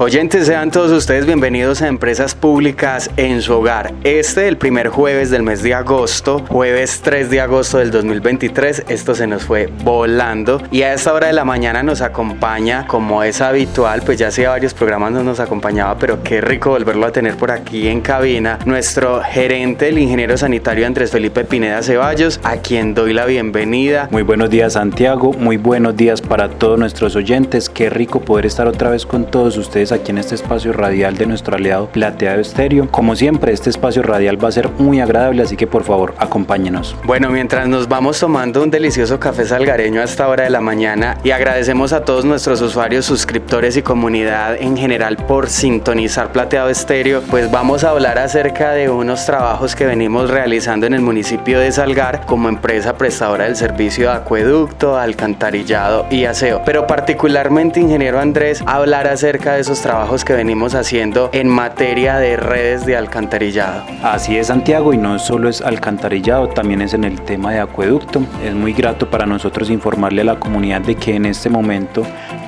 Oyentes, sean todos ustedes bienvenidos a Empresas Públicas en su hogar. Este, el primer jueves del mes de agosto, jueves 3 de agosto del 2023, esto se nos fue volando y a esta hora de la mañana nos acompaña, como es habitual, pues ya hacía varios programas no nos acompañaba, pero qué rico volverlo a tener por aquí en cabina, nuestro gerente, el ingeniero sanitario Andrés Felipe Pineda Ceballos, a quien doy la bienvenida. Muy buenos días Santiago, muy buenos días para todos nuestros oyentes, qué rico poder estar otra vez con todos ustedes aquí en este espacio radial de nuestro aliado Plateado Estéreo. Como siempre, este espacio radial va a ser muy agradable, así que por favor, acompáñenos. Bueno, mientras nos vamos tomando un delicioso café salgareño a esta hora de la mañana y agradecemos a todos nuestros usuarios, suscriptores y comunidad en general por sintonizar Plateado Estéreo, pues vamos a hablar acerca de unos trabajos que venimos realizando en el municipio de Salgar como empresa prestadora del servicio de acueducto, alcantarillado y aseo. Pero particularmente, ingeniero Andrés, hablar acerca de esos trabajos que venimos haciendo en materia de redes de alcantarillado. Así es Santiago y no solo es alcantarillado, también es en el tema de acueducto. Es muy grato para nosotros informarle a la comunidad de que en este momento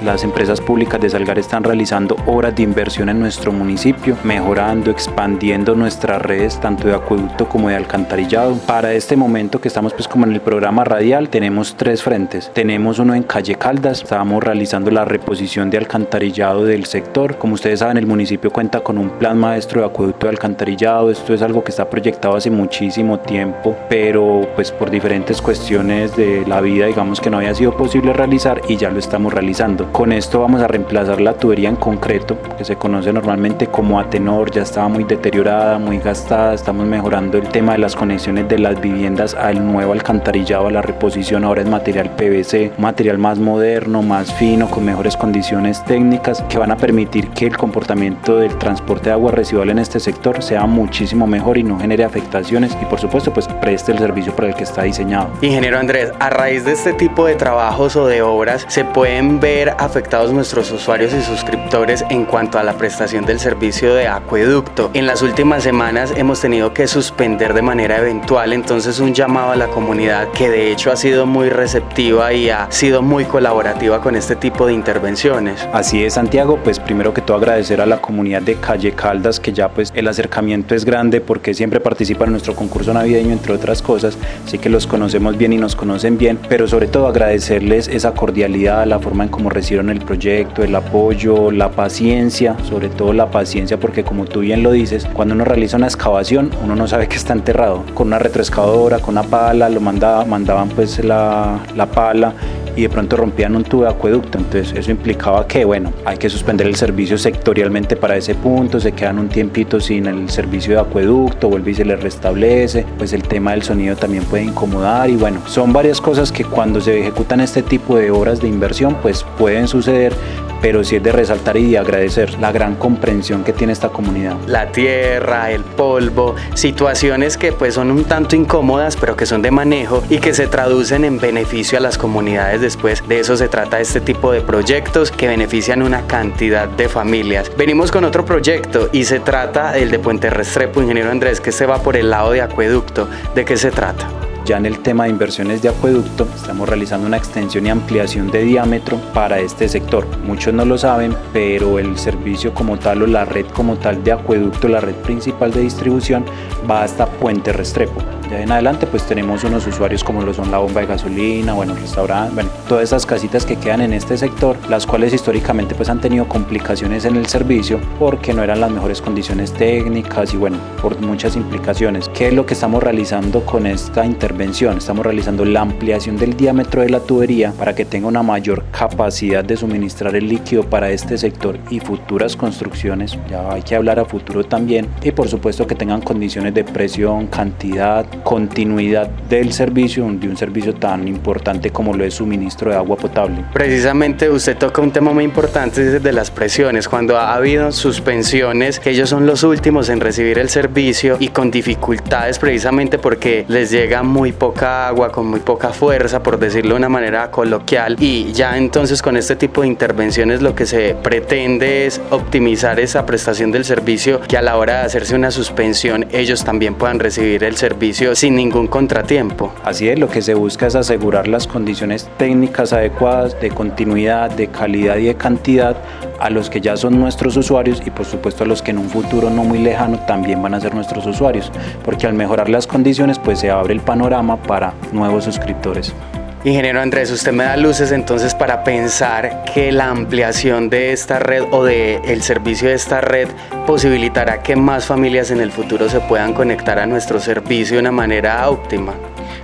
las empresas públicas de Salgar están realizando obras de inversión en nuestro municipio, mejorando, expandiendo nuestras redes tanto de acueducto como de alcantarillado. Para este momento que estamos pues como en el programa radial tenemos tres frentes. Tenemos uno en Calle Caldas, estábamos realizando la reposición de alcantarillado del sector como ustedes saben, el municipio cuenta con un plan maestro de acueducto de alcantarillado. Esto es algo que está proyectado hace muchísimo tiempo, pero pues por diferentes cuestiones de la vida, digamos que no había sido posible realizar y ya lo estamos realizando. Con esto vamos a reemplazar la tubería en concreto, que se conoce normalmente como Atenor, ya estaba muy deteriorada, muy gastada. Estamos mejorando el tema de las conexiones de las viviendas al nuevo alcantarillado, la reposición. Ahora es material PVC, material más moderno, más fino, con mejores condiciones técnicas que van a permitir que el comportamiento del transporte de agua residual en este sector sea muchísimo mejor y no genere afectaciones y por supuesto pues preste el servicio para el que está diseñado. Ingeniero Andrés, a raíz de este tipo de trabajos o de obras se pueden ver afectados nuestros usuarios y suscriptores en cuanto a la prestación del servicio de acueducto. En las últimas semanas hemos tenido que suspender de manera eventual, entonces un llamado a la comunidad que de hecho ha sido muy receptiva y ha sido muy colaborativa con este tipo de intervenciones. Así es Santiago, pues primero primero que todo agradecer a la comunidad de Calle Caldas, que ya pues el acercamiento es grande porque siempre participan en nuestro concurso navideño, entre otras cosas, así que los conocemos bien y nos conocen bien, pero sobre todo agradecerles esa cordialidad, la forma en cómo recibieron el proyecto, el apoyo, la paciencia, sobre todo la paciencia, porque como tú bien lo dices, cuando uno realiza una excavación, uno no sabe que está enterrado, con una retroexcavadora, con una pala, lo mandaba, mandaban pues la, la pala y de pronto rompían un tubo de acueducto. Entonces eso implicaba que, bueno, hay que suspender el servicio sectorialmente para ese punto, se quedan un tiempito sin el servicio de acueducto, vuelve y se les restablece, pues el tema del sonido también puede incomodar y bueno, son varias cosas que cuando se ejecutan este tipo de obras de inversión, pues pueden suceder, pero sí es de resaltar y de agradecer la gran comprensión que tiene esta comunidad. La tierra, el polvo, situaciones que pues son un tanto incómodas, pero que son de manejo y que se traducen en beneficio a las comunidades después. De eso se trata este tipo de proyectos que benefician una cantidad de familias. Venimos con otro proyecto y se trata el de Puente Restrepo, ingeniero Andrés, que se va por el lado de acueducto. ¿De qué se trata? Ya en el tema de inversiones de acueducto, estamos realizando una extensión y ampliación de diámetro para este sector. Muchos no lo saben, pero el servicio como tal o la red como tal de acueducto, la red principal de distribución, va hasta Puente Restrepo. Ya en adelante pues tenemos unos usuarios como lo son la bomba de gasolina, bueno, restaurante, bueno, todas esas casitas que quedan en este sector, las cuales históricamente pues han tenido complicaciones en el servicio porque no eran las mejores condiciones técnicas y bueno, por muchas implicaciones. ¿Qué es lo que estamos realizando con esta intervención? Estamos realizando la ampliación del diámetro de la tubería para que tenga una mayor capacidad de suministrar el líquido para este sector y futuras construcciones, ya hay que hablar a futuro también, y por supuesto que tengan condiciones de presión, cantidad, continuidad del servicio, de un servicio tan importante como lo es suministro de agua potable. Precisamente usted toca un tema muy importante de las presiones. Cuando ha habido suspensiones, ellos son los últimos en recibir el servicio y con dificultades precisamente porque les llega muy poca agua, con muy poca fuerza, por decirlo de una manera coloquial. Y ya entonces con este tipo de intervenciones lo que se pretende es optimizar esa prestación del servicio que a la hora de hacerse una suspensión ellos también puedan recibir el servicio sin ningún contratiempo. Así es, lo que se busca es asegurar las condiciones técnicas adecuadas de continuidad, de calidad y de cantidad a los que ya son nuestros usuarios y por supuesto a los que en un futuro no muy lejano también van a ser nuestros usuarios, porque al mejorar las condiciones pues se abre el panorama para nuevos suscriptores. Ingeniero Andrés, usted me da luces entonces para pensar que la ampliación de esta red o de el servicio de esta red posibilitará que más familias en el futuro se puedan conectar a nuestro servicio de una manera óptima.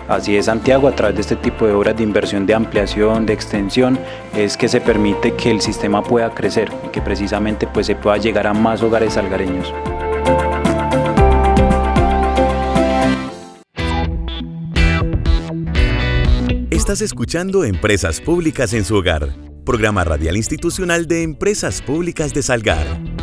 Así es, Santiago, a través de este tipo de obras de inversión, de ampliación, de extensión, es que se permite que el sistema pueda crecer y que precisamente pues, se pueda llegar a más hogares salgareños. Estás escuchando Empresas Públicas en su hogar, programa radial institucional de Empresas Públicas de Salgar.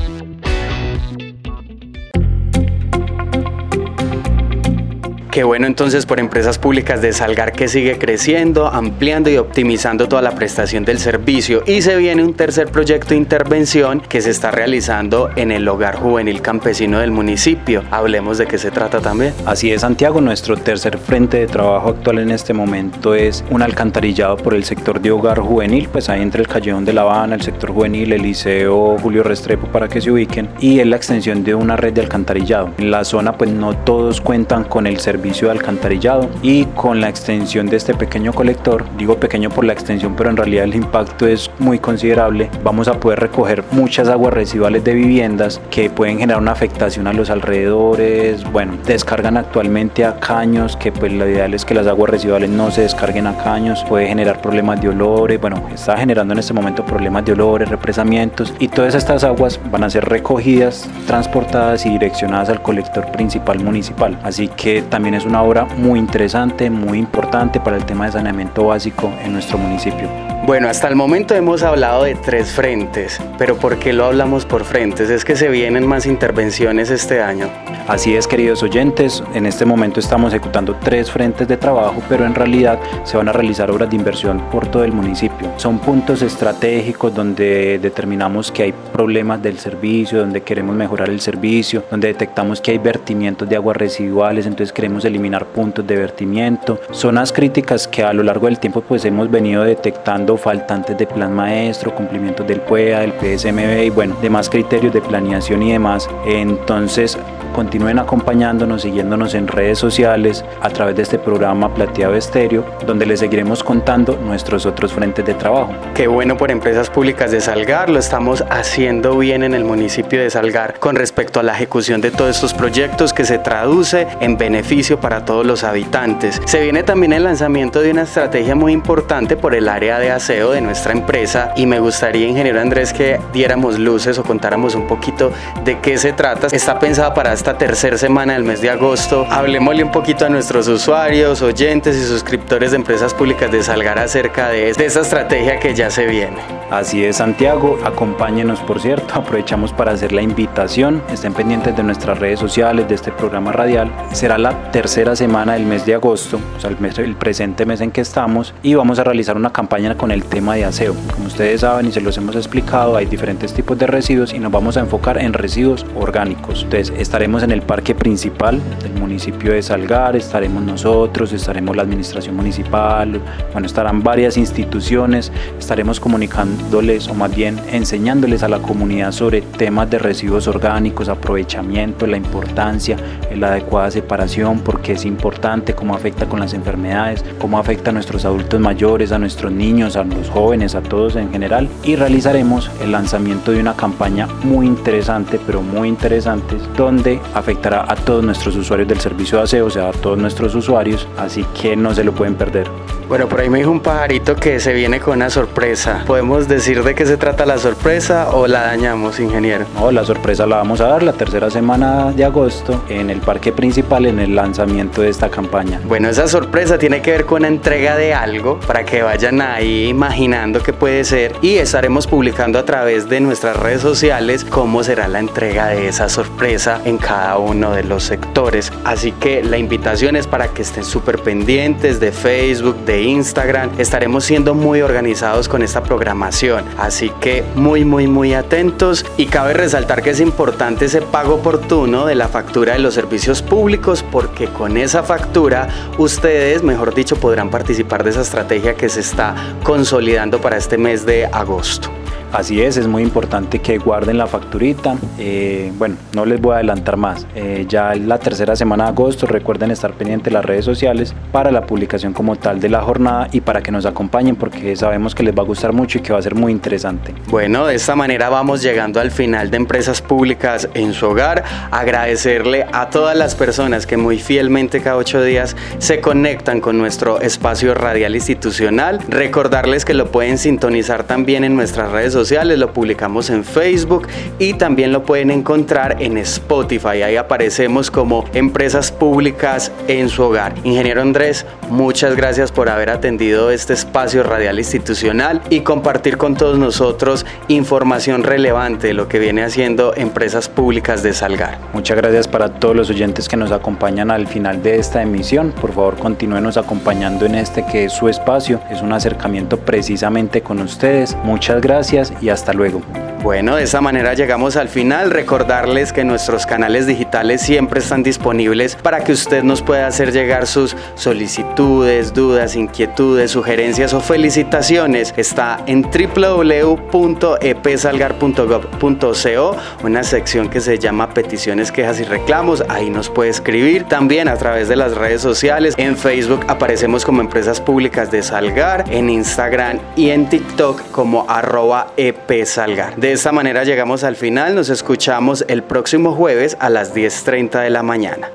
Qué bueno entonces por empresas públicas de Salgar que sigue creciendo, ampliando y optimizando toda la prestación del servicio. Y se viene un tercer proyecto de intervención que se está realizando en el hogar juvenil campesino del municipio. Hablemos de qué se trata también. Así es, Santiago. Nuestro tercer frente de trabajo actual en este momento es un alcantarillado por el sector de hogar juvenil, pues ahí entre el Callejón de La Habana, el sector juvenil, el Liceo Julio Restrepo para que se ubiquen, y es la extensión de una red de alcantarillado. En la zona, pues no todos cuentan con el servicio servicio de alcantarillado y con la extensión de este pequeño colector, digo pequeño por la extensión pero en realidad el impacto es muy considerable, vamos a poder recoger muchas aguas residuales de viviendas que pueden generar una afectación a los alrededores, bueno, descargan actualmente a caños, que pues lo ideal es que las aguas residuales no se descarguen a caños, puede generar problemas de olores, bueno, está generando en este momento problemas de olores, represamientos y todas estas aguas van a ser recogidas, transportadas y direccionadas al colector principal municipal, así que también es una obra muy interesante, muy importante para el tema de saneamiento básico en nuestro municipio. Bueno, hasta el momento hemos hablado de tres frentes, pero ¿por qué lo hablamos por frentes? Es que se vienen más intervenciones este año. Así es, queridos oyentes, en este momento estamos ejecutando tres frentes de trabajo, pero en realidad se van a realizar obras de inversión por todo el municipio. Son puntos estratégicos donde determinamos que hay problemas del servicio, donde queremos mejorar el servicio, donde detectamos que hay vertimientos de aguas residuales, entonces queremos eliminar puntos de vertimiento. Zonas críticas que a lo largo del tiempo pues hemos venido detectando faltantes de plan maestro, cumplimientos del PUEA, del PSMB y bueno, demás criterios de planeación y demás. Entonces, continúen acompañándonos, siguiéndonos en redes sociales a través de este programa Plateado Estéreo, donde les seguiremos contando nuestros otros frentes de trabajo. Qué bueno por Empresas Públicas de Salgar, lo estamos haciendo bien en el municipio de Salgar con respecto a la ejecución de todos estos proyectos que se traduce en beneficio para todos los habitantes. Se viene también el lanzamiento de una estrategia muy importante por el área de aseo de nuestra empresa y me gustaría, ingeniero Andrés, que diéramos luces o contáramos un poquito de qué se trata. Está pensada para esta tercera semana del mes de agosto. Hablemosle un poquito a nuestros usuarios, oyentes y suscriptores de empresas públicas de Salgar acerca de, de esa estrategia que ya se viene. Así es, Santiago. Acompáñenos, por cierto. Aprovechamos para hacer la invitación. Estén pendientes de nuestras redes sociales, de este programa radial. Será la tercera semana del mes de agosto, o sea, el, mes, el presente mes en que estamos, y vamos a realizar una campaña con el tema de aseo. Como ustedes saben y se los hemos explicado, hay diferentes tipos de residuos y nos vamos a enfocar en residuos orgánicos. Entonces, estaremos en el parque principal del municipio de Salgar, estaremos nosotros, estaremos la administración municipal, bueno, estarán varias instituciones, estaremos comunicándoles o más bien enseñándoles a la comunidad sobre temas de residuos orgánicos, aprovechamiento, la importancia, la adecuada separación, porque es importante, cómo afecta con las enfermedades, cómo afecta a nuestros adultos mayores, a nuestros niños, a los jóvenes, a todos en general. Y realizaremos el lanzamiento de una campaña muy interesante, pero muy interesante, donde afectará a todos nuestros usuarios del servicio de aseo, o sea, a todos nuestros usuarios, así que no se lo pueden perder. Bueno, por ahí me dijo un pajarito que se viene con una sorpresa. ¿Podemos decir de qué se trata la sorpresa o la dañamos, ingeniero? No, la sorpresa la vamos a dar la tercera semana de agosto en el parque principal en el lanzamiento de esta campaña. Bueno, esa sorpresa tiene que ver con una entrega de algo para que vayan ahí imaginando qué puede ser y estaremos publicando a través de nuestras redes sociales cómo será la entrega de esa sorpresa en cada uno de los sectores. Así que la invitación es para que estén súper pendientes de Facebook, de Instagram. Estaremos siendo muy organizados con esta programación. Así que muy, muy, muy atentos. Y cabe resaltar que es importante ese pago oportuno de la factura de los servicios públicos porque con esa factura ustedes, mejor dicho, podrán participar de esa estrategia que se está consolidando para este mes de agosto. Así es, es muy importante que guarden la facturita. Eh, bueno, no les voy a adelantar más. Eh, ya la tercera semana de agosto, recuerden estar pendientes las redes sociales para la publicación como tal de la jornada y para que nos acompañen porque sabemos que les va a gustar mucho y que va a ser muy interesante. Bueno, de esta manera vamos llegando al final de Empresas Públicas en su hogar. Agradecerle a todas las personas que muy fielmente cada ocho días se conectan con nuestro espacio radial institucional. Recordarles que lo pueden sintonizar también en nuestras redes sociales lo publicamos en Facebook y también lo pueden encontrar en Spotify. Ahí aparecemos como empresas públicas en su hogar. Ingeniero Andrés, muchas gracias por haber atendido este espacio radial institucional y compartir con todos nosotros información relevante de lo que viene haciendo Empresas Públicas de Salgar. Muchas gracias para todos los oyentes que nos acompañan al final de esta emisión. Por favor, continúenos acompañando en este que es su espacio. Es un acercamiento precisamente con ustedes. Muchas gracias y hasta luego. Bueno, de esa manera llegamos al final. Recordarles que nuestros canales digitales siempre están disponibles para que usted nos pueda hacer llegar sus solicitudes, dudas, inquietudes, sugerencias o felicitaciones. Está en www.epsalgar.gov.co, una sección que se llama peticiones, quejas y reclamos. Ahí nos puede escribir. También a través de las redes sociales. En Facebook aparecemos como Empresas Públicas de Salgar, en Instagram y en TikTok como arroba epsalgar. De esta manera llegamos al final, nos escuchamos el próximo jueves a las 10.30 de la mañana.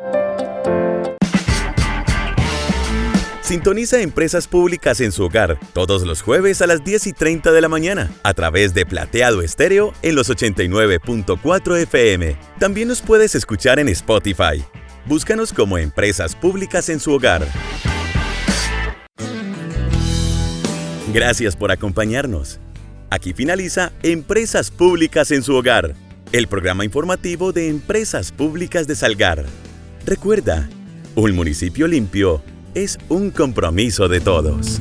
Sintoniza Empresas Públicas en su hogar todos los jueves a las 10 y 30 de la mañana a través de Plateado Estéreo en los 89.4 FM. También nos puedes escuchar en Spotify. Búscanos como Empresas Públicas en su hogar. Gracias por acompañarnos. Aquí finaliza Empresas Públicas en su hogar, el programa informativo de Empresas Públicas de Salgar. Recuerda, un municipio limpio es un compromiso de todos.